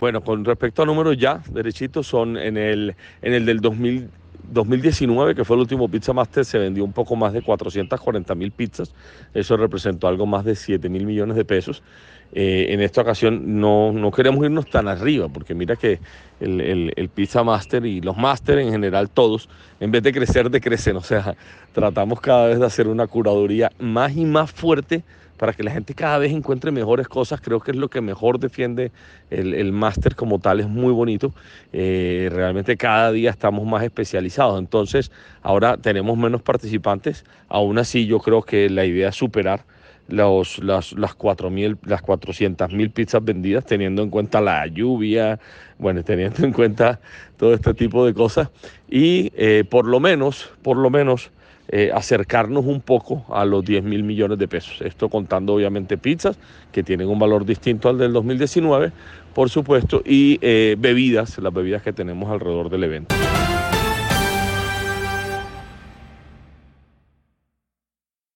Bueno, con respecto a números ya, derechitos, son en el, en el del 2000, 2019, que fue el último Pizza Master, se vendió un poco más de 440 mil pizzas. Eso representó algo más de 7 mil millones de pesos. Eh, en esta ocasión no, no, queremos irnos tan arriba, porque mira que el, el, Pizza Master y los Master en general todos, en vez de crecer, decrecen. O sea, tratamos cada vez de hacer una curaduría más y más fuerte para que la gente cada vez encuentre mejores cosas. Creo que es lo que mejor defiende el, el máster como tal, es muy bonito. Eh, realmente cada día estamos más especializados, entonces ahora tenemos menos participantes. Aún así yo creo que la idea es superar los, las, las, 4, las 400 mil pizzas vendidas, teniendo en cuenta la lluvia, bueno, teniendo en cuenta todo este tipo de cosas. Y eh, por lo menos, por lo menos, eh, acercarnos un poco a los 10 mil millones de pesos. Esto contando obviamente pizzas que tienen un valor distinto al del 2019, por supuesto, y eh, bebidas, las bebidas que tenemos alrededor del evento.